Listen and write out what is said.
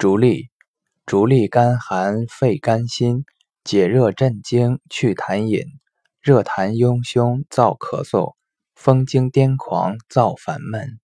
逐利，逐利甘寒肺肝心，解热镇惊去痰饮，热痰壅胸燥咳嗽，风惊癫狂燥烦闷。